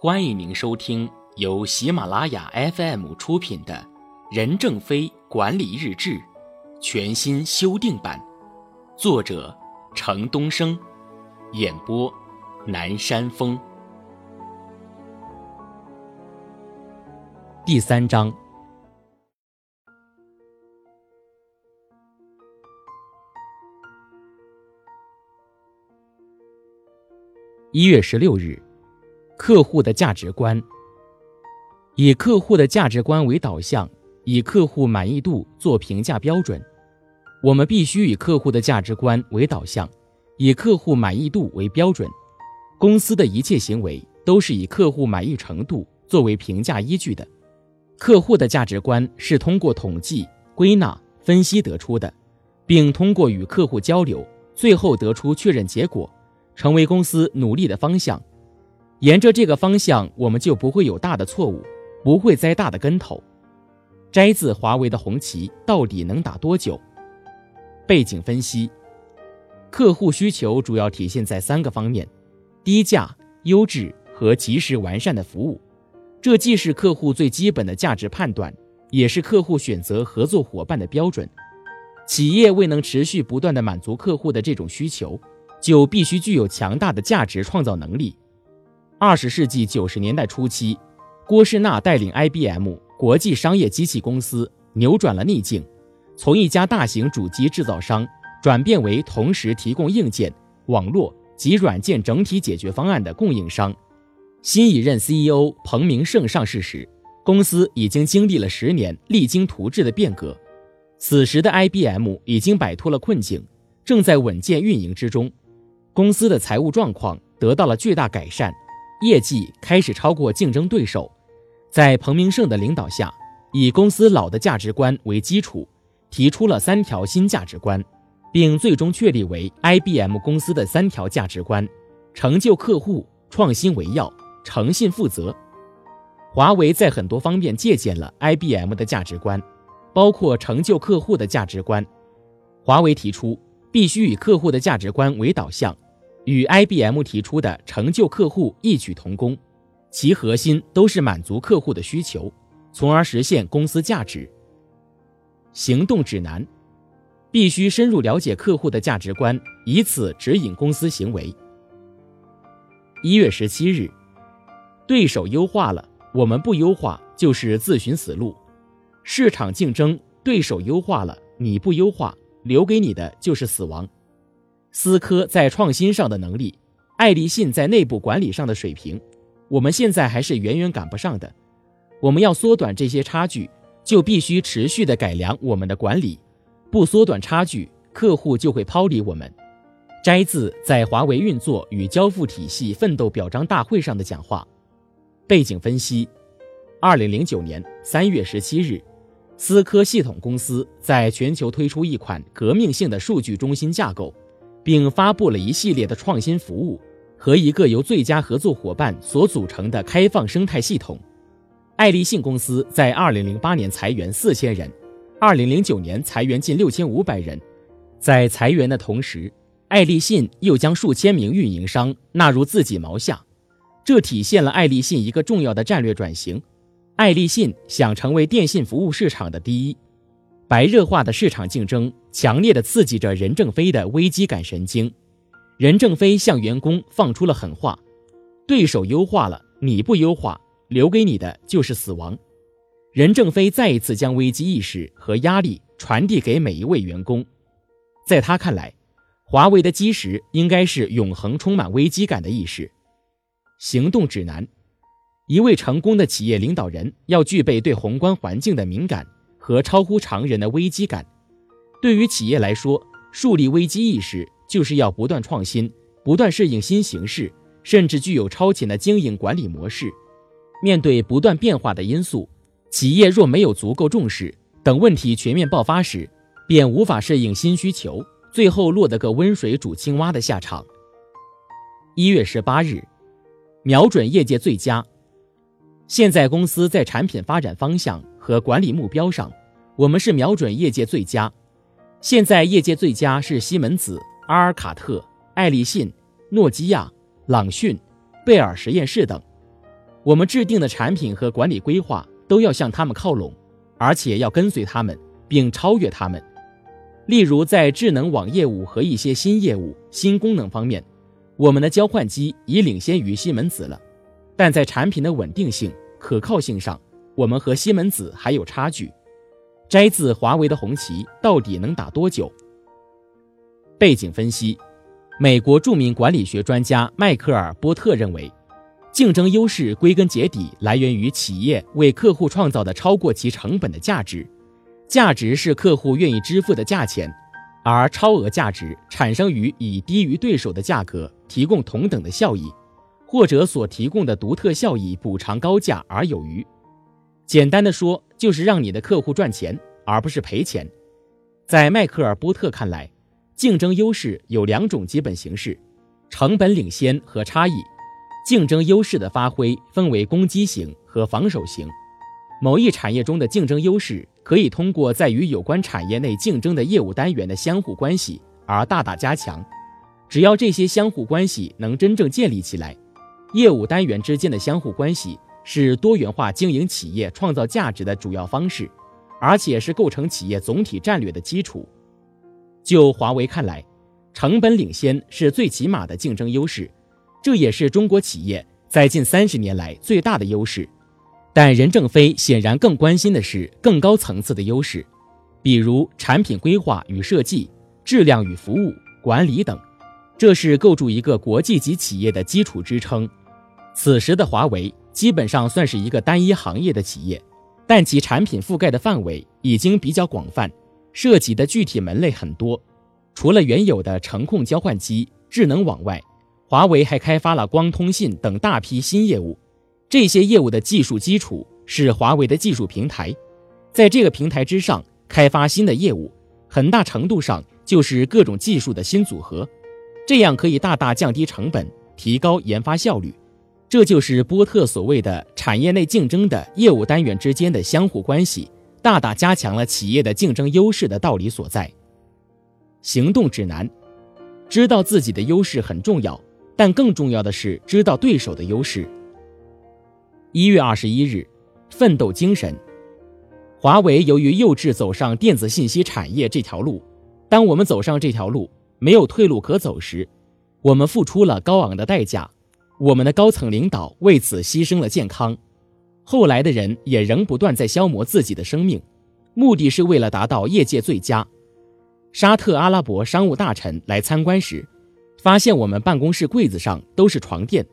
欢迎您收听由喜马拉雅 FM 出品的《任正非管理日志》全新修订版，作者程东升，演播南山风。第三章，一月十六日。客户的价值观，以客户的价值观为导向，以客户满意度做评价标准。我们必须以客户的价值观为导向，以客户满意度为标准。公司的一切行为都是以客户满意程度作为评价依据的。客户的价值观是通过统计、归纳、分析得出的，并通过与客户交流，最后得出确认结果，成为公司努力的方向。沿着这个方向，我们就不会有大的错误，不会栽大的跟头。摘自华为的红旗到底能打多久？背景分析：客户需求主要体现在三个方面：低价、优质和及时完善的服务。这既是客户最基本的价值判断，也是客户选择合作伙伴的标准。企业未能持续不断的满足客户的这种需求，就必须具有强大的价值创造能力。二十世纪九十年代初期，郭士纳带领 IBM 国际商业机器公司扭转了逆境，从一家大型主机制造商转变为同时提供硬件、网络及软件整体解决方案的供应商。新一任 CEO 彭明胜上市时，公司已经经历了十年励精图治的变革。此时的 IBM 已经摆脱了困境，正在稳健运营之中，公司的财务状况得到了巨大改善。业绩开始超过竞争对手，在彭明胜的领导下，以公司老的价值观为基础，提出了三条新价值观，并最终确立为 IBM 公司的三条价值观：成就客户、创新为要、诚信负责。华为在很多方面借鉴了 IBM 的价值观，包括成就客户的价值观。华为提出，必须以客户的价值观为导向。与 IBM 提出的成就客户异曲同工，其核心都是满足客户的需求，从而实现公司价值。行动指南必须深入了解客户的价值观，以此指引公司行为。一月十七日，对手优化了，我们不优化就是自寻死路。市场竞争，对手优化了，你不优化，留给你的就是死亡。思科在创新上的能力，爱立信在内部管理上的水平，我们现在还是远远赶不上的。我们要缩短这些差距，就必须持续的改良我们的管理。不缩短差距，客户就会抛离我们。摘自在华为运作与交付体系奋斗表彰大会上的讲话。背景分析：二零零九年三月十七日，思科系统公司在全球推出一款革命性的数据中心架构。并发布了一系列的创新服务和一个由最佳合作伙伴所组成的开放生态系统。爱立信公司在2008年裁员4000人，2009年裁员近6500人。在裁员的同时，爱立信又将数千名运营商纳入自己毛下，这体现了爱立信一个重要的战略转型。爱立信想成为电信服务市场的第一。白热化的市场竞争强烈的刺激着任正非的危机感神经。任正非向员工放出了狠话：对手优化了，你不优化，留给你的就是死亡。任正非再一次将危机意识和压力传递给每一位员工。在他看来，华为的基石应该是永恒充满危机感的意识。行动指南：一位成功的企业领导人要具备对宏观环境的敏感。和超乎常人的危机感，对于企业来说，树立危机意识就是要不断创新，不断适应新形势，甚至具有超前的经营管理模式。面对不断变化的因素，企业若没有足够重视，等问题全面爆发时，便无法适应新需求，最后落得个温水煮青蛙的下场。一月十八日，瞄准业界最佳。现在公司在产品发展方向和管理目标上。我们是瞄准业界最佳，现在业界最佳是西门子、阿尔卡特、爱立信、诺基亚、朗讯、贝尔实验室等。我们制定的产品和管理规划都要向他们靠拢，而且要跟随他们，并超越他们。例如，在智能网业务和一些新业务、新功能方面，我们的交换机已领先于西门子了。但在产品的稳定性、可靠性上，我们和西门子还有差距。摘自华为的红旗到底能打多久？背景分析：美国著名管理学专家迈克尔·波特认为，竞争优势归根结底来源于企业为客户创造的超过其成本的价值。价值是客户愿意支付的价钱，而超额价值产生于以低于对手的价格提供同等的效益，或者所提供的独特效益补偿高价而有余。简单的说，就是让你的客户赚钱，而不是赔钱。在迈克尔·波特看来，竞争优势有两种基本形式：成本领先和差异。竞争优势的发挥分为攻击型和防守型。某一产业中的竞争优势可以通过在与有关产业内竞争的业务单元的相互关系而大大加强。只要这些相互关系能真正建立起来，业务单元之间的相互关系是多元化经营企业创造价值的主要方式，而且是构成企业总体战略的基础。就华为看来，成本领先是最起码的竞争优势，这也是中国企业在近三十年来最大的优势。但任正非显然更关心的是更高层次的优势，比如产品规划与设计、质量与服务管理等，这是构筑一个国际级企业的基础支撑。此时的华为基本上算是一个单一行业的企业，但其产品覆盖的范围已经比较广泛，涉及的具体门类很多。除了原有的程控交换机、智能网外，华为还开发了光通信等大批新业务。这些业务的技术基础是华为的技术平台，在这个平台之上开发新的业务，很大程度上就是各种技术的新组合，这样可以大大降低成本，提高研发效率。这就是波特所谓的产业内竞争的业务单元之间的相互关系，大大加强了企业的竞争优势的道理所在。行动指南：知道自己的优势很重要，但更重要的是知道对手的优势。一月二十一日，奋斗精神。华为由于幼稚走上电子信息产业这条路，当我们走上这条路没有退路可走时，我们付出了高昂的代价。我们的高层领导为此牺牲了健康，后来的人也仍不断在消磨自己的生命，目的是为了达到业界最佳。沙特阿拉伯商务大臣来参观时，发现我们办公室柜子上都是床垫。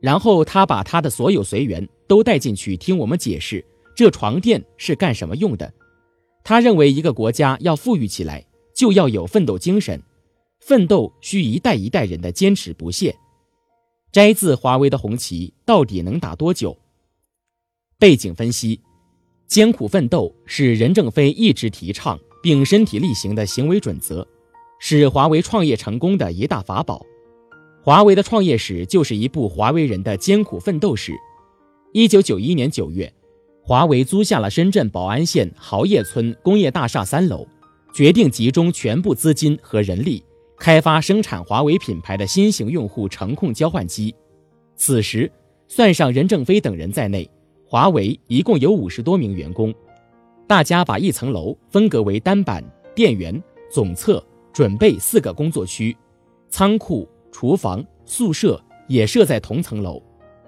然后他把他的所有随员都带进去听我们解释这床垫是干什么用的。他认为一个国家要富裕起来，就要有奋斗精神，奋斗需一代一代人的坚持不懈。摘自华为的红旗到底能打多久？背景分析：艰苦奋斗是任正非一直提倡并身体力行的行为准则，是华为创业成功的一大法宝。华为的创业史就是一部华为人的艰苦奋斗史。一九九一年九月，华为租下了深圳宝安县豪业村工业大厦三楼，决定集中全部资金和人力，开发生产华为品牌的新型用户程控交换机。此时，算上任正非等人在内，华为一共有五十多名员工。大家把一层楼分隔为单板、电源、总测、准备四个工作区，仓库。厨房、宿舍也设在同层楼，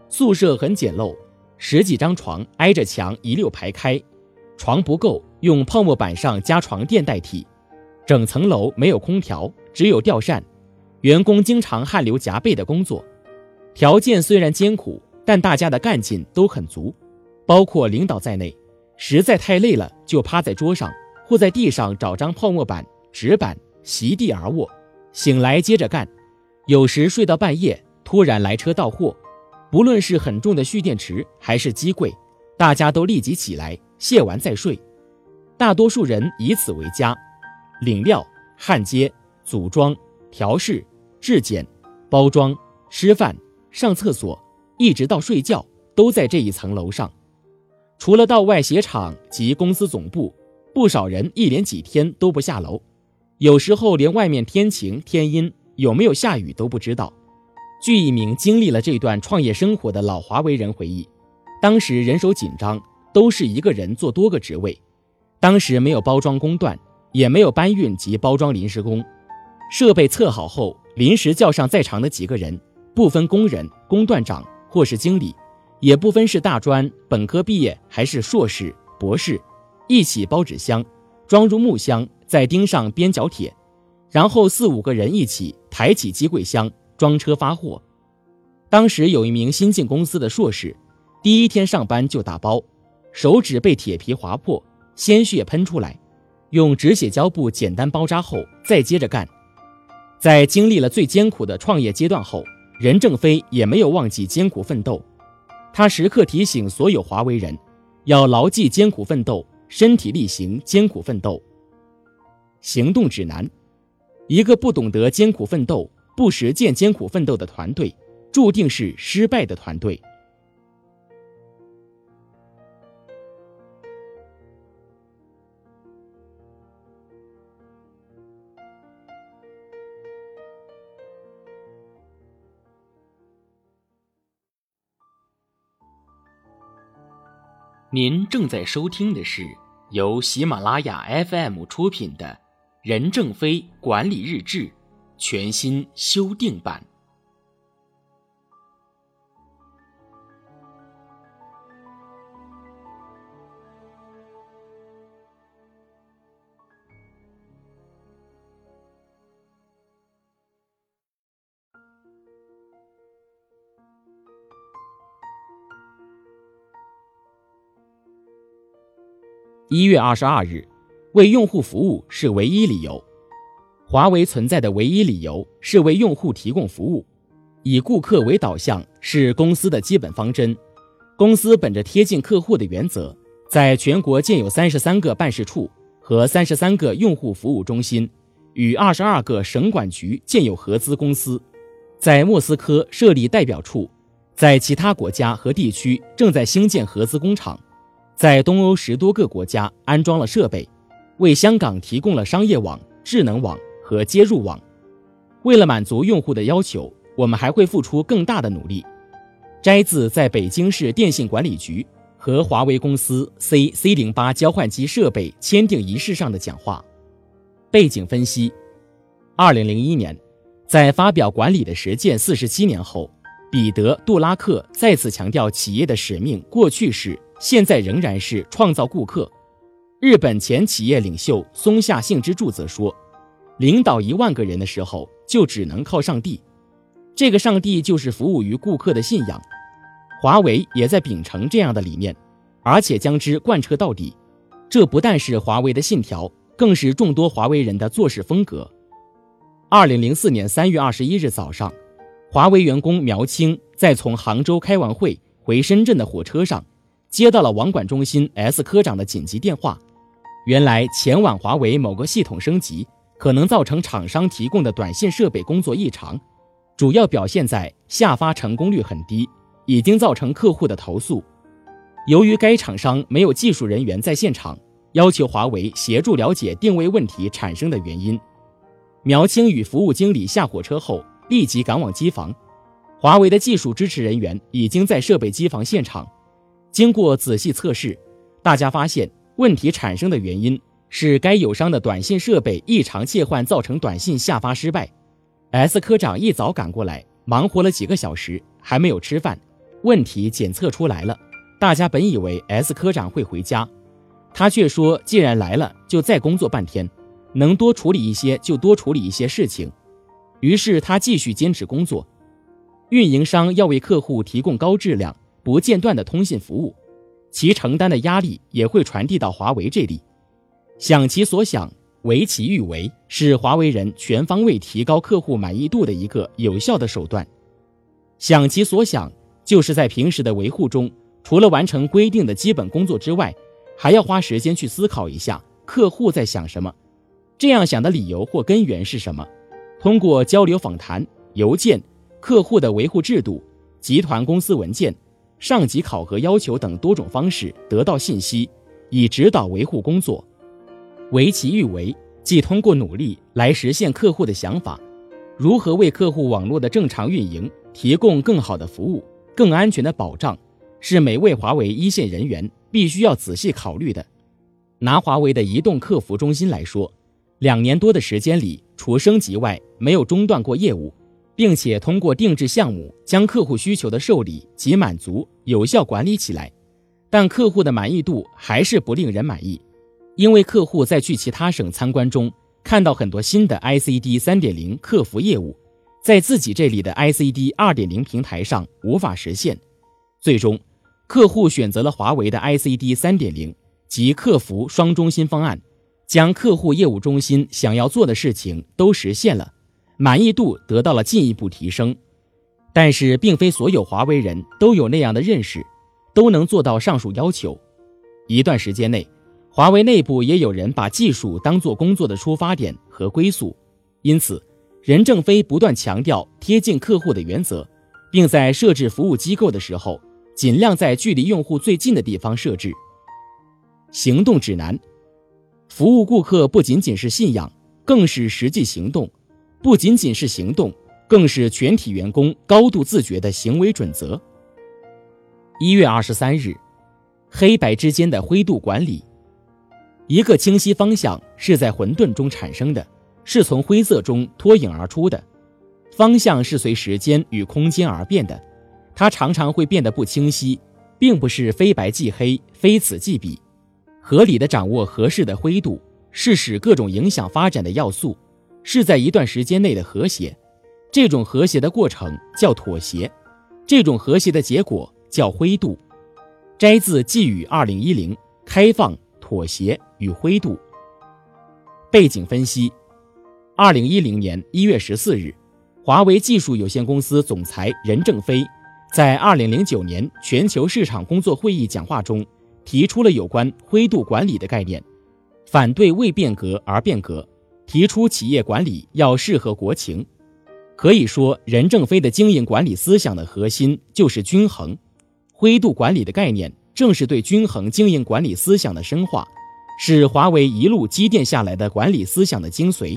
宿舍很简陋，十几张床挨着墙一溜排开，床不够，用泡沫板上加床垫代替。整层楼没有空调，只有吊扇，员工经常汗流浃背的工作。条件虽然艰苦，但大家的干劲都很足，包括领导在内。实在太累了，就趴在桌上或在地上找张泡沫板、纸板席地而卧，醒来接着干。有时睡到半夜，突然来车到货，不论是很重的蓄电池还是机柜，大家都立即起来卸完再睡。大多数人以此为家，领料、焊接、组装、调试、质检、包装、吃饭、上厕所，一直到睡觉，都在这一层楼上。除了到外鞋厂及公司总部，不少人一连几天都不下楼，有时候连外面天晴天阴。有没有下雨都不知道。据一名经历了这段创业生活的老华为人回忆，当时人手紧张，都是一个人做多个职位。当时没有包装工段，也没有搬运及包装临时工。设备测好后，临时叫上在场的几个人，不分工人、工段长或是经理，也不分是大专、本科毕业还是硕士、博士，一起包纸箱，装入木箱，再钉上边角铁，然后四五个人一起抬起机柜箱，装车发货。当时有一名新进公司的硕士，第一天上班就打包，手指被铁皮划破，鲜血喷出来，用止血胶布简单包扎后，再接着干。在经历了最艰苦的创业阶段后，任正非也没有忘记艰苦奋斗。他时刻提醒所有华为人，要牢记艰苦奋斗，身体力行艰苦奋斗。行动指南：一个不懂得艰苦奋斗、不实践艰苦奋斗的团队。注定是失败的团队。您正在收听的是由喜马拉雅 FM 出品的《任正非管理日志》全新修订版。一月二十二日，为用户服务是唯一理由。华为存在的唯一理由是为用户提供服务，以顾客为导向是公司的基本方针。公司本着贴近客户的原则，在全国建有三十三个办事处和三十三个用户服务中心，与二十二个省管局建有合资公司，在莫斯科设立代表处，在其他国家和地区正在兴建合资工厂。在东欧十多个国家安装了设备，为香港提供了商业网、智能网和接入网。为了满足用户的要求，我们还会付出更大的努力。摘自在北京市电信管理局和华为公司 C C 零八交换机设备签订仪式上的讲话。背景分析：二零零一年，在发表管理的实践四十七年后，彼得·杜拉克再次强调企业的使命过去是。现在仍然是创造顾客。日本前企业领袖松下幸之助则说：“领导一万个人的时候，就只能靠上帝。这个上帝就是服务于顾客的信仰。华为也在秉承这样的理念，而且将之贯彻到底。这不但是华为的信条，更是众多华为人的做事风格。”二零零四年三月二十一日早上，华为员工苗青在从杭州开完会回深圳的火车上。接到了网管中心 S 科长的紧急电话，原来前晚华为某个系统升级，可能造成厂商提供的短信设备工作异常，主要表现在下发成功率很低，已经造成客户的投诉。由于该厂商没有技术人员在现场，要求华为协助了解定位问题产生的原因。苗青与服务经理下火车后，立即赶往机房，华为的技术支持人员已经在设备机房现场。经过仔细测试，大家发现问题产生的原因是该友商的短信设备异常切换，造成短信下发失败。S 科长一早赶过来，忙活了几个小时，还没有吃饭。问题检测出来了，大家本以为 S 科长会回家，他却说既然来了，就再工作半天，能多处理一些就多处理一些事情。于是他继续坚持工作。运营商要为客户提供高质量。不间断的通信服务，其承担的压力也会传递到华为这里。想其所想，为其欲为，是华为人全方位提高客户满意度的一个有效的手段。想其所想，就是在平时的维护中，除了完成规定的基本工作之外，还要花时间去思考一下客户在想什么，这样想的理由或根源是什么。通过交流访谈、邮件、客户的维护制度、集团公司文件。上级考核要求等多种方式得到信息，以指导维护工作。为其欲为，即通过努力来实现客户的想法，如何为客户网络的正常运营提供更好的服务、更安全的保障，是每位华为一线人员必须要仔细考虑的。拿华为的移动客服中心来说，两年多的时间里，除升级外，没有中断过业务，并且通过定制项目将客户需求的受理及满足有效管理起来。但客户的满意度还是不令人满意，因为客户在去其他省参观中看到很多新的 ICD 3.0客服业务，在自己这里的 ICD 2.0平台上无法实现。最终，客户选择了华为的 ICD 3.0及客服双中心方案。将客户业务中心想要做的事情都实现了，满意度得到了进一步提升。但是，并非所有华为人都有那样的认识，都能做到上述要求。一段时间内，华为内部也有人把技术当做工作的出发点和归宿，因此，任正非不断强调贴近客户的原则，并在设置服务机构的时候，尽量在距离用户最近的地方设置。行动指南。服务顾客不仅仅是信仰，更是实际行动；不仅仅是行动，更是全体员工高度自觉的行为准则。一月二十三日，黑白之间的灰度管理。一个清晰方向是在混沌中产生的，是从灰色中脱颖而出的。方向是随时间与空间而变的，它常常会变得不清晰，并不是非白即黑，非此即彼。合理的掌握合适的灰度，是使各种影响发展的要素，是在一段时间内的和谐。这种和谐的过程叫妥协，这种和谐的结果叫灰度。摘自《寄语二零一零：开放、妥协与灰度》。背景分析：二零一零年一月十四日，华为技术有限公司总裁任正非在二零零九年全球市场工作会议讲话中。提出了有关灰度管理的概念，反对为变革而变革，提出企业管理要适合国情。可以说，任正非的经营管理思想的核心就是均衡。灰度管理的概念正是对均衡经营管理思想的深化，是华为一路积淀下来的管理思想的精髓。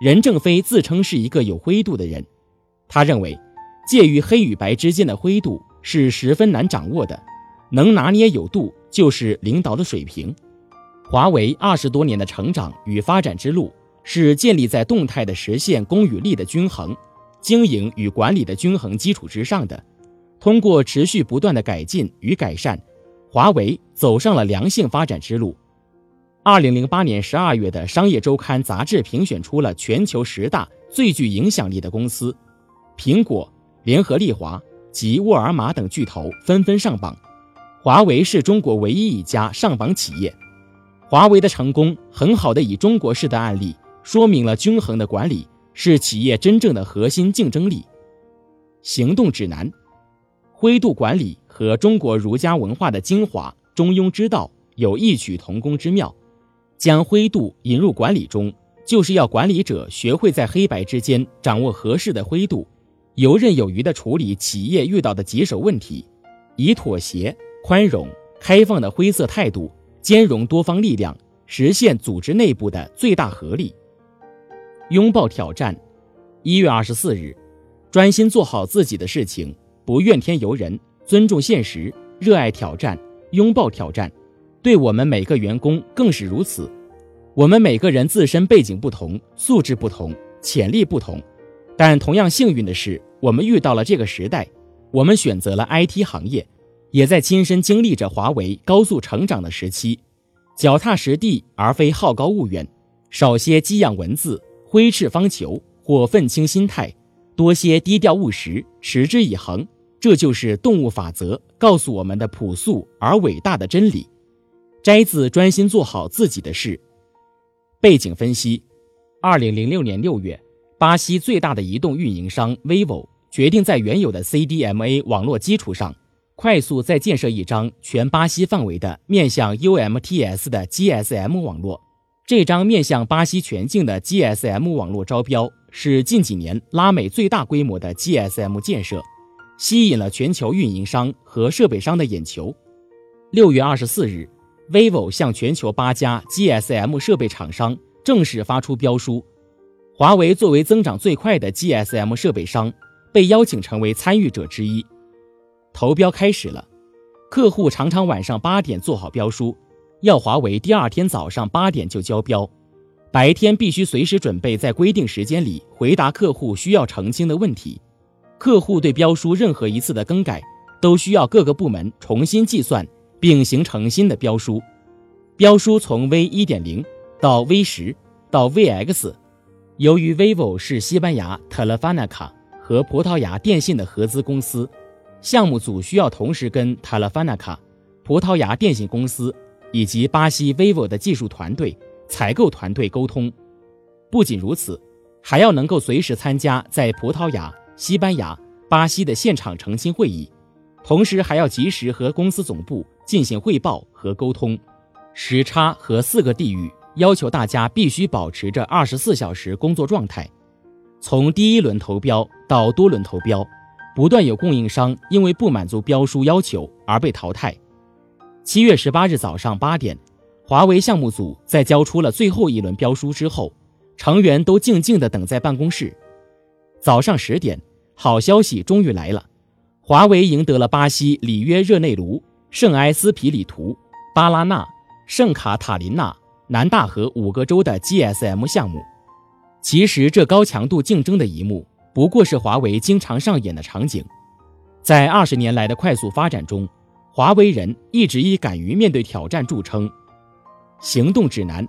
任正非自称是一个有灰度的人，他认为，介于黑与白之间的灰度是十分难掌握的。能拿捏有度，就是领导的水平。华为二十多年的成长与发展之路，是建立在动态的实现功与利的均衡、经营与管理的均衡基础之上的。通过持续不断的改进与改善，华为走上了良性发展之路。二零零八年十二月的《商业周刊》杂志评选出了全球十大最具影响力的公司，苹果、联合利华及沃尔玛等巨头纷纷上榜。华为是中国唯一一家上榜企业，华为的成功很好的以中国式的案例说明了均衡的管理是企业真正的核心竞争力。行动指南，灰度管理和中国儒家文化的精华中庸之道有异曲同工之妙，将灰度引入管理中，就是要管理者学会在黑白之间掌握合适的灰度，游刃有余地处理企业遇到的棘手问题，以妥协。宽容、开放的灰色态度，兼容多方力量，实现组织内部的最大合力。拥抱挑战。一月二十四日，专心做好自己的事情，不怨天尤人，尊重现实，热爱挑战，拥抱挑战。对我们每个员工更是如此。我们每个人自身背景不同，素质不同，潜力不同，但同样幸运的是，我们遇到了这个时代，我们选择了 IT 行业。也在亲身经历着华为高速成长的时期，脚踏实地而非好高骛远，少些激扬文字、挥斥方遒或愤青心态，多些低调务实、持之以恒。这就是动物法则告诉我们的朴素而伟大的真理。摘自专心做好自己的事。背景分析：二零零六年六月，巴西最大的移动运营商 vivo 决定在原有的 CDMA 网络基础上。快速再建设一张全巴西范围的面向 UMTS 的 GSM 网络。这张面向巴西全境的 GSM 网络招标是近几年拉美最大规模的 GSM 建设，吸引了全球运营商和设备商的眼球。六月二十四日，vivo 向全球八家 GSM 设备厂商正式发出标书，华为作为增长最快的 GSM 设备商，被邀请成为参与者之一。投标开始了，客户常常晚上八点做好标书，要华为第二天早上八点就交标，白天必须随时准备在规定时间里回答客户需要澄清的问题。客户对标书任何一次的更改，都需要各个部门重新计算并形成新的标书。标书从 V 一点零到 V 十到 VX，由于 vivo 是西班牙 Telefónica 和葡萄牙电信的合资公司。项目组需要同时跟 Telefónica、葡萄牙电信公司以及巴西 vivo 的技术团队、采购团队沟通。不仅如此，还要能够随时参加在葡萄牙、西班牙、巴西的现场澄清会议，同时还要及时和公司总部进行汇报和沟通。时差和四个地域要求大家必须保持着二十四小时工作状态。从第一轮投标到多轮投标。不断有供应商因为不满足标书要求而被淘汰。七月十八日早上八点，华为项目组在交出了最后一轮标书之后，成员都静静地等在办公室。早上十点，好消息终于来了，华为赢得了巴西里约热内卢、圣埃斯皮里图、巴拉纳、圣卡塔琳娜、南大河五个州的 GSM 项目。其实这高强度竞争的一幕。不过是华为经常上演的场景，在二十年来的快速发展中，华为人一直以敢于面对挑战著称。行动指南：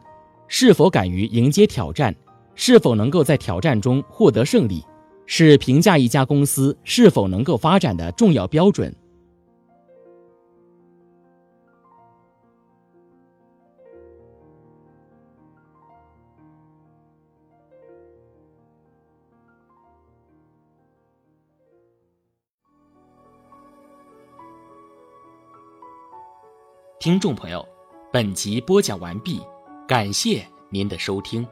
是否敢于迎接挑战，是否能够在挑战中获得胜利，是评价一家公司是否能够发展的重要标准。听众朋友，本集播讲完毕，感谢您的收听。